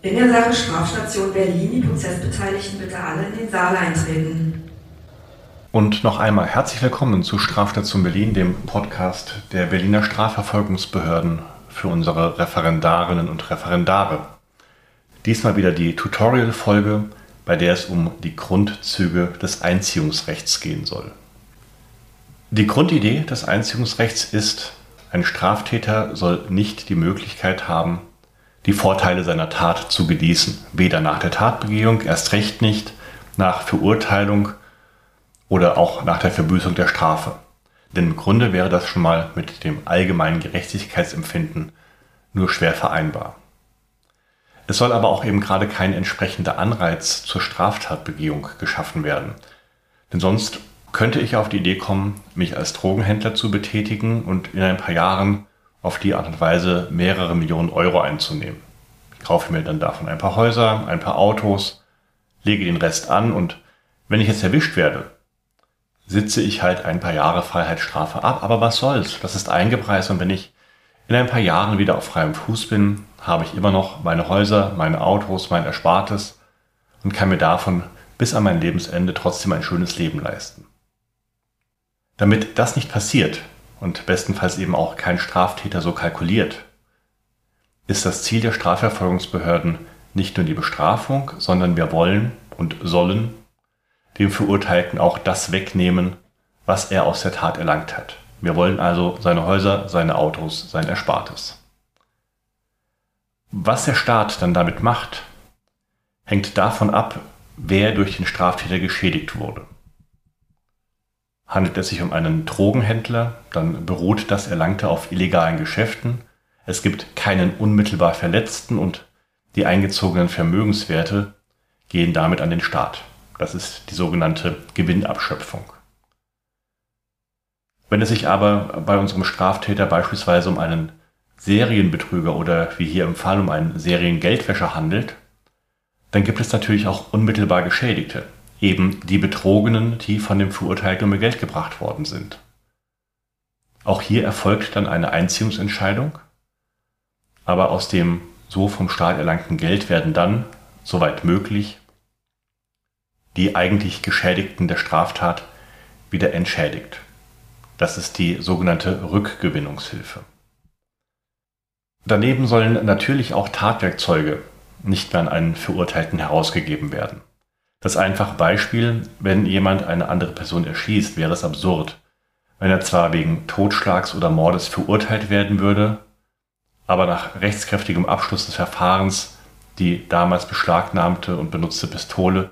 In der Sache Strafstation Berlin, die Prozessbeteiligten bitte alle in den Saal eintreten. Und noch einmal herzlich willkommen zu Strafstation Berlin, dem Podcast der Berliner Strafverfolgungsbehörden für unsere Referendarinnen und Referendare. Diesmal wieder die Tutorial-Folge, bei der es um die Grundzüge des Einziehungsrechts gehen soll. Die Grundidee des Einziehungsrechts ist, ein Straftäter soll nicht die Möglichkeit haben, die Vorteile seiner Tat zu genießen. Weder nach der Tatbegehung, erst recht nicht nach Verurteilung oder auch nach der Verbüßung der Strafe. Denn im Grunde wäre das schon mal mit dem allgemeinen Gerechtigkeitsempfinden nur schwer vereinbar. Es soll aber auch eben gerade kein entsprechender Anreiz zur Straftatbegehung geschaffen werden. Denn sonst könnte ich auf die Idee kommen, mich als Drogenhändler zu betätigen und in ein paar Jahren auf die Art und Weise mehrere Millionen Euro einzunehmen. Ich kaufe mir dann davon ein paar Häuser, ein paar Autos, lege den Rest an und wenn ich jetzt erwischt werde, sitze ich halt ein paar Jahre Freiheitsstrafe ab. Aber was soll's? Das ist eingepreist und wenn ich in ein paar Jahren wieder auf freiem Fuß bin, habe ich immer noch meine Häuser, meine Autos, mein Erspartes und kann mir davon bis an mein Lebensende trotzdem ein schönes Leben leisten. Damit das nicht passiert, und bestenfalls eben auch kein Straftäter so kalkuliert, ist das Ziel der Strafverfolgungsbehörden nicht nur die Bestrafung, sondern wir wollen und sollen dem Verurteilten auch das wegnehmen, was er aus der Tat erlangt hat. Wir wollen also seine Häuser, seine Autos, sein Erspartes. Was der Staat dann damit macht, hängt davon ab, wer durch den Straftäter geschädigt wurde. Handelt es sich um einen Drogenhändler, dann beruht das Erlangte auf illegalen Geschäften. Es gibt keinen unmittelbar Verletzten und die eingezogenen Vermögenswerte gehen damit an den Staat. Das ist die sogenannte Gewinnabschöpfung. Wenn es sich aber bei unserem Straftäter beispielsweise um einen Serienbetrüger oder wie hier im Fall um einen Seriengeldwäscher handelt, dann gibt es natürlich auch unmittelbar Geschädigte eben die Betrogenen, die von dem Verurteilten um ihr Geld gebracht worden sind. Auch hier erfolgt dann eine Einziehungsentscheidung, aber aus dem so vom Staat erlangten Geld werden dann, soweit möglich, die eigentlich Geschädigten der Straftat wieder entschädigt. Das ist die sogenannte Rückgewinnungshilfe. Daneben sollen natürlich auch Tatwerkzeuge nicht mehr an einen Verurteilten herausgegeben werden. Das einfache Beispiel, wenn jemand eine andere Person erschießt, wäre es absurd, wenn er zwar wegen Totschlags oder Mordes verurteilt werden würde, aber nach rechtskräftigem Abschluss des Verfahrens die damals beschlagnahmte und benutzte Pistole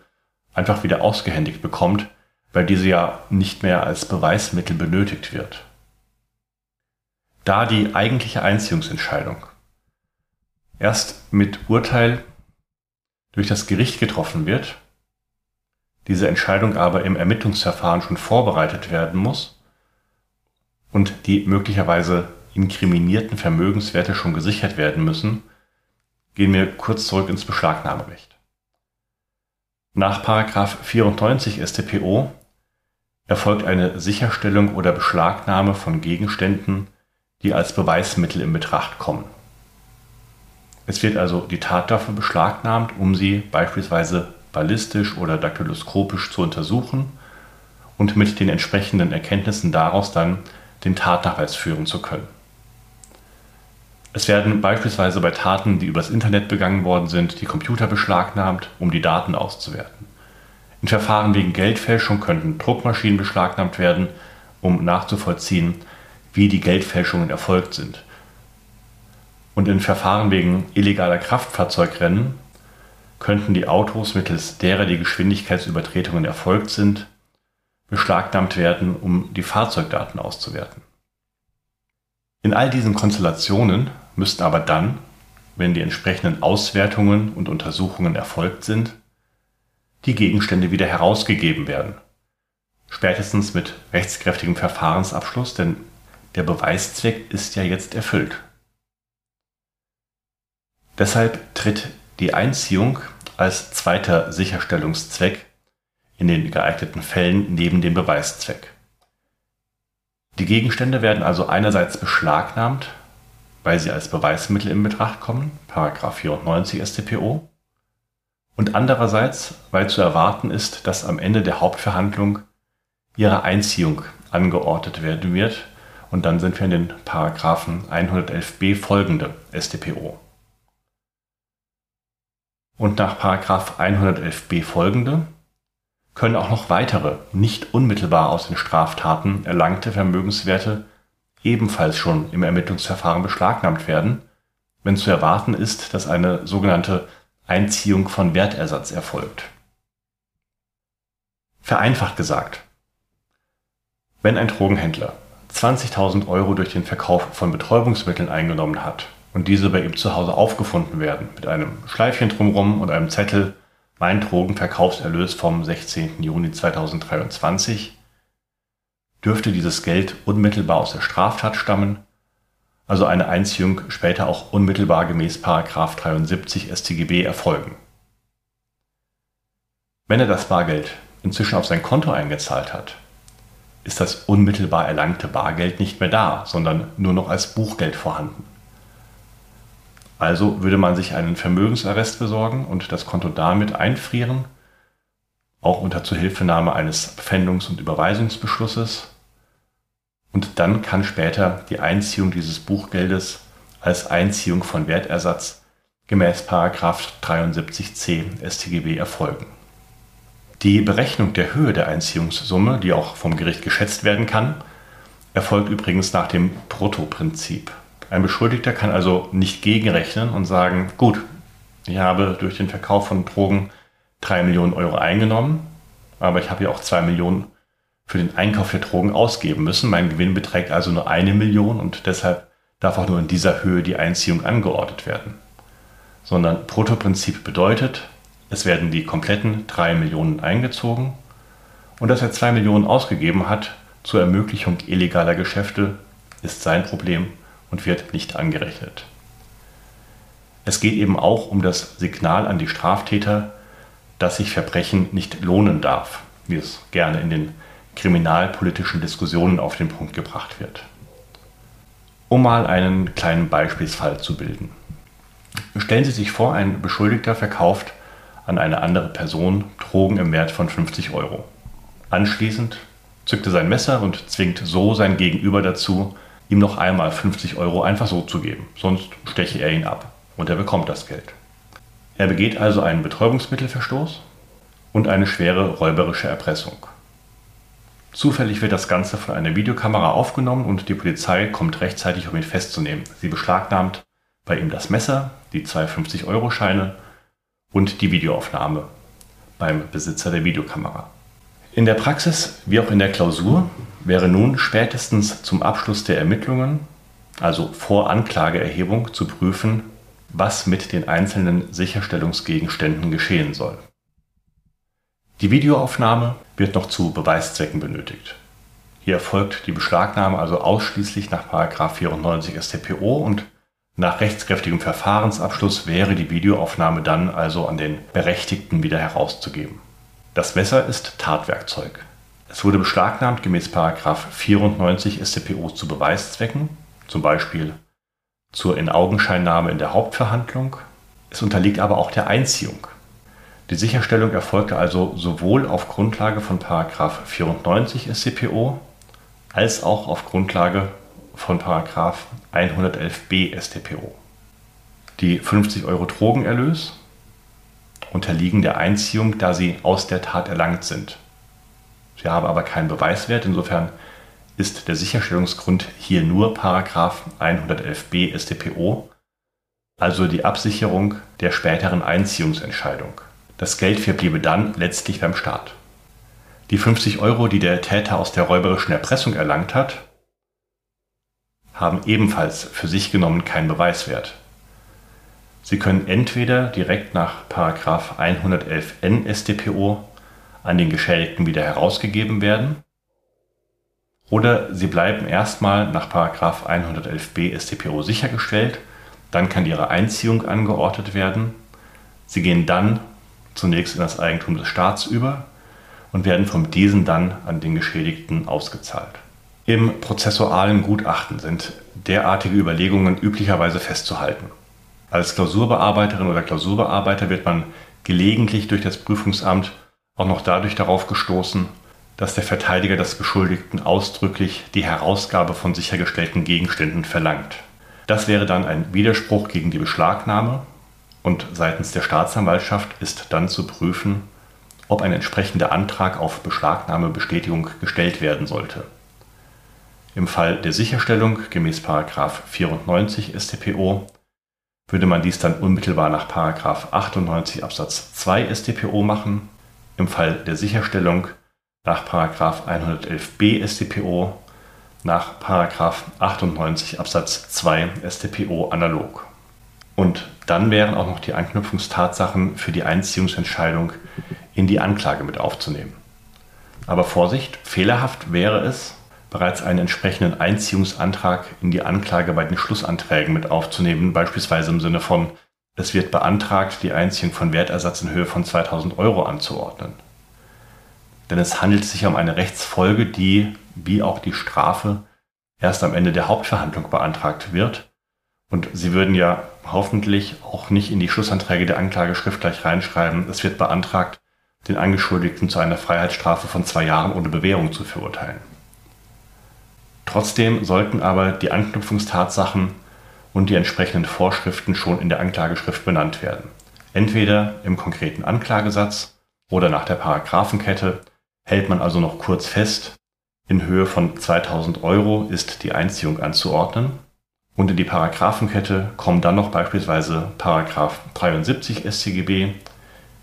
einfach wieder ausgehändigt bekommt, weil diese ja nicht mehr als Beweismittel benötigt wird. Da die eigentliche Einziehungsentscheidung erst mit Urteil durch das Gericht getroffen wird, diese Entscheidung aber im Ermittlungsverfahren schon vorbereitet werden muss und die möglicherweise inkriminierten Vermögenswerte schon gesichert werden müssen, gehen wir kurz zurück ins Beschlagnahmerecht. Nach 94 StPO erfolgt eine Sicherstellung oder Beschlagnahme von Gegenständen, die als Beweismittel in Betracht kommen. Es wird also die Tatwaffe beschlagnahmt, um sie beispielsweise ballistisch oder daktyloskopisch zu untersuchen und mit den entsprechenden Erkenntnissen daraus dann den Tatnachweis führen zu können. Es werden beispielsweise bei Taten, die übers Internet begangen worden sind, die Computer beschlagnahmt, um die Daten auszuwerten. In Verfahren wegen Geldfälschung könnten Druckmaschinen beschlagnahmt werden, um nachzuvollziehen, wie die Geldfälschungen erfolgt sind. Und in Verfahren wegen illegaler Kraftfahrzeugrennen könnten die Autos, mittels derer die Geschwindigkeitsübertretungen erfolgt sind, beschlagnahmt werden, um die Fahrzeugdaten auszuwerten. In all diesen Konstellationen müssten aber dann, wenn die entsprechenden Auswertungen und Untersuchungen erfolgt sind, die Gegenstände wieder herausgegeben werden. Spätestens mit rechtskräftigem Verfahrensabschluss, denn der Beweiszweck ist ja jetzt erfüllt. Deshalb tritt die Einziehung als zweiter Sicherstellungszweck in den geeigneten Fällen neben dem Beweiszweck. Die Gegenstände werden also einerseits beschlagnahmt, weil sie als Beweismittel in Betracht kommen, 94 StPO, und andererseits, weil zu erwarten ist, dass am Ende der Hauptverhandlung ihre Einziehung angeordnet werden wird, und dann sind wir in den Paragraphen 111b folgende StPO. Und nach 111b folgende können auch noch weitere, nicht unmittelbar aus den Straftaten erlangte Vermögenswerte ebenfalls schon im Ermittlungsverfahren beschlagnahmt werden, wenn zu erwarten ist, dass eine sogenannte Einziehung von Wertersatz erfolgt. Vereinfacht gesagt, wenn ein Drogenhändler 20.000 Euro durch den Verkauf von Betäubungsmitteln eingenommen hat und diese bei ihm zu Hause aufgefunden werden, mit einem Schleifchen drumherum und einem Zettel Mein Drogenverkaufserlös vom 16. Juni 2023, dürfte dieses Geld unmittelbar aus der Straftat stammen, also eine Einziehung später auch unmittelbar gemäß 73 StGB erfolgen. Wenn er das Bargeld inzwischen auf sein Konto eingezahlt hat, ist das unmittelbar erlangte Bargeld nicht mehr da, sondern nur noch als Buchgeld vorhanden. Also würde man sich einen Vermögensarrest besorgen und das Konto damit einfrieren, auch unter Zuhilfenahme eines Pfändungs- und Überweisungsbeschlusses und dann kann später die Einziehung dieses Buchgeldes als Einziehung von Wertersatz gemäß 73c StGB erfolgen. Die Berechnung der Höhe der Einziehungssumme, die auch vom Gericht geschätzt werden kann, erfolgt übrigens nach dem Bruttoprinzip. Ein Beschuldigter kann also nicht gegenrechnen und sagen, gut, ich habe durch den Verkauf von Drogen 3 Millionen Euro eingenommen, aber ich habe ja auch 2 Millionen für den Einkauf der Drogen ausgeben müssen. Mein Gewinn beträgt also nur eine Million und deshalb darf auch nur in dieser Höhe die Einziehung angeordnet werden. Sondern Bruttoprinzip bedeutet, es werden die kompletten drei Millionen eingezogen und dass er zwei Millionen ausgegeben hat zur Ermöglichung illegaler Geschäfte, ist sein Problem und wird nicht angerechnet. Es geht eben auch um das Signal an die Straftäter, dass sich Verbrechen nicht lohnen darf, wie es gerne in den kriminalpolitischen Diskussionen auf den Punkt gebracht wird. Um mal einen kleinen Beispielsfall zu bilden. Stellen Sie sich vor, ein Beschuldigter verkauft an eine andere Person Drogen im Wert von 50 Euro. Anschließend zückt er sein Messer und zwingt so sein Gegenüber dazu, ihm noch einmal 50 Euro einfach so zu geben, sonst steche er ihn ab und er bekommt das Geld. Er begeht also einen Betäubungsmittelverstoß und eine schwere räuberische Erpressung. Zufällig wird das Ganze von einer Videokamera aufgenommen und die Polizei kommt rechtzeitig, um ihn festzunehmen. Sie beschlagnahmt bei ihm das Messer, die zwei 50-Euro-Scheine und die Videoaufnahme beim Besitzer der Videokamera. In der Praxis wie auch in der Klausur wäre nun spätestens zum Abschluss der Ermittlungen, also vor Anklageerhebung, zu prüfen, was mit den einzelnen Sicherstellungsgegenständen geschehen soll. Die Videoaufnahme wird noch zu Beweiszwecken benötigt. Hier erfolgt die Beschlagnahme also ausschließlich nach 94 StPO und nach rechtskräftigem Verfahrensabschluss wäre die Videoaufnahme dann also an den Berechtigten wieder herauszugeben. Das Messer ist Tatwerkzeug. Es wurde beschlagnahmt gemäß 94 StPO zu Beweiszwecken, zum Beispiel zur Inaugenscheinnahme in der Hauptverhandlung. Es unterliegt aber auch der Einziehung. Die Sicherstellung erfolgte also sowohl auf Grundlage von 94 StPO als auch auf Grundlage von 111b StPO. Die 50 Euro Drogenerlös unterliegen der Einziehung, da sie aus der Tat erlangt sind. Sie haben aber keinen Beweiswert, insofern ist der Sicherstellungsgrund hier nur 111b StPO, also die Absicherung der späteren Einziehungsentscheidung. Das Geld verbliebe dann letztlich beim Staat. Die 50 Euro, die der Täter aus der räuberischen Erpressung erlangt hat, haben ebenfalls für sich genommen keinen Beweiswert. Sie können entweder direkt nach 111n StPO an den Geschädigten wieder herausgegeben werden, oder sie bleiben erstmal nach 111b StPO sichergestellt, dann kann ihre Einziehung angeordnet werden, sie gehen dann zunächst in das Eigentum des Staats über und werden von diesen dann an den Geschädigten ausgezahlt. Im prozessualen Gutachten sind derartige Überlegungen üblicherweise festzuhalten. Als Klausurbearbeiterin oder Klausurbearbeiter wird man gelegentlich durch das Prüfungsamt auch noch dadurch darauf gestoßen, dass der Verteidiger des Beschuldigten ausdrücklich die Herausgabe von sichergestellten Gegenständen verlangt. Das wäre dann ein Widerspruch gegen die Beschlagnahme und seitens der Staatsanwaltschaft ist dann zu prüfen, ob ein entsprechender Antrag auf Beschlagnahmebestätigung gestellt werden sollte. Im Fall der Sicherstellung gemäß 94 StPO würde man dies dann unmittelbar nach 98 Absatz 2 StPO machen. Im Fall der Sicherstellung nach 111b StPO, nach 98 Absatz 2 StPO analog. Und dann wären auch noch die Anknüpfungstatsachen für die Einziehungsentscheidung in die Anklage mit aufzunehmen. Aber Vorsicht, fehlerhaft wäre es, bereits einen entsprechenden Einziehungsantrag in die Anklage bei den Schlussanträgen mit aufzunehmen, beispielsweise im Sinne von, es wird beantragt, die Einziehung von Wertersatz in Höhe von 2000 Euro anzuordnen. Denn es handelt sich um eine Rechtsfolge, die, wie auch die Strafe, erst am Ende der Hauptverhandlung beantragt wird. Und Sie würden ja hoffentlich auch nicht in die Schlussanträge der Anklage schriftgleich reinschreiben, es wird beantragt, den Angeschuldigten zu einer Freiheitsstrafe von zwei Jahren ohne Bewährung zu verurteilen. Trotzdem sollten aber die Anknüpfungstatsachen und die entsprechenden Vorschriften schon in der Anklageschrift benannt werden. Entweder im konkreten Anklagesatz oder nach der Paragraphenkette hält man also noch kurz fest, in Höhe von 2000 Euro ist die Einziehung anzuordnen. Und in die Paragraphenkette kommen dann noch beispielsweise Paragraph 73 StGB,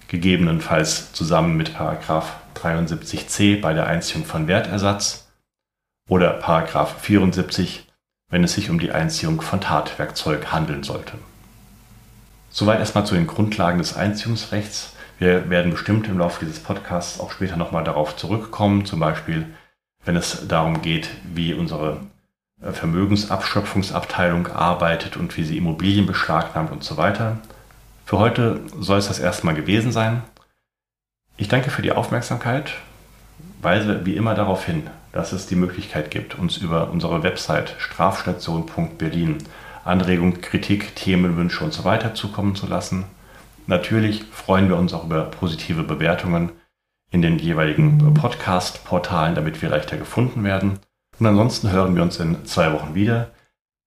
gegebenenfalls zusammen mit Paragraph 73c bei der Einziehung von Wertersatz oder 74, wenn es sich um die Einziehung von Tatwerkzeug handeln sollte. Soweit erstmal zu den Grundlagen des Einziehungsrechts. Wir werden bestimmt im Laufe dieses Podcasts auch später nochmal darauf zurückkommen, zum Beispiel wenn es darum geht, wie unsere äh, Vermögensabschöpfungsabteilung arbeitet und wie sie Immobilien beschlagnahmt und so weiter. Für heute soll es das erstmal gewesen sein. Ich danke für die Aufmerksamkeit, weise wie immer darauf hin, dass es die Möglichkeit gibt, uns über unsere Website strafstation.berlin Anregungen, Kritik, Themenwünsche und so weiter zukommen zu lassen. Natürlich freuen wir uns auch über positive Bewertungen in den jeweiligen Podcast-Portalen, damit wir leichter gefunden werden. Und ansonsten hören wir uns in zwei Wochen wieder.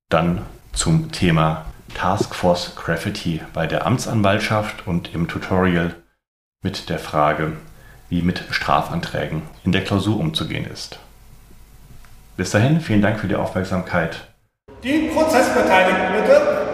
Dann zum Thema Taskforce Graffiti bei der Amtsanwaltschaft und im Tutorial mit der Frage, wie mit Strafanträgen in der Klausur umzugehen ist. Bis dahin, vielen Dank für die Aufmerksamkeit. Die Prozessbeteiligten bitte.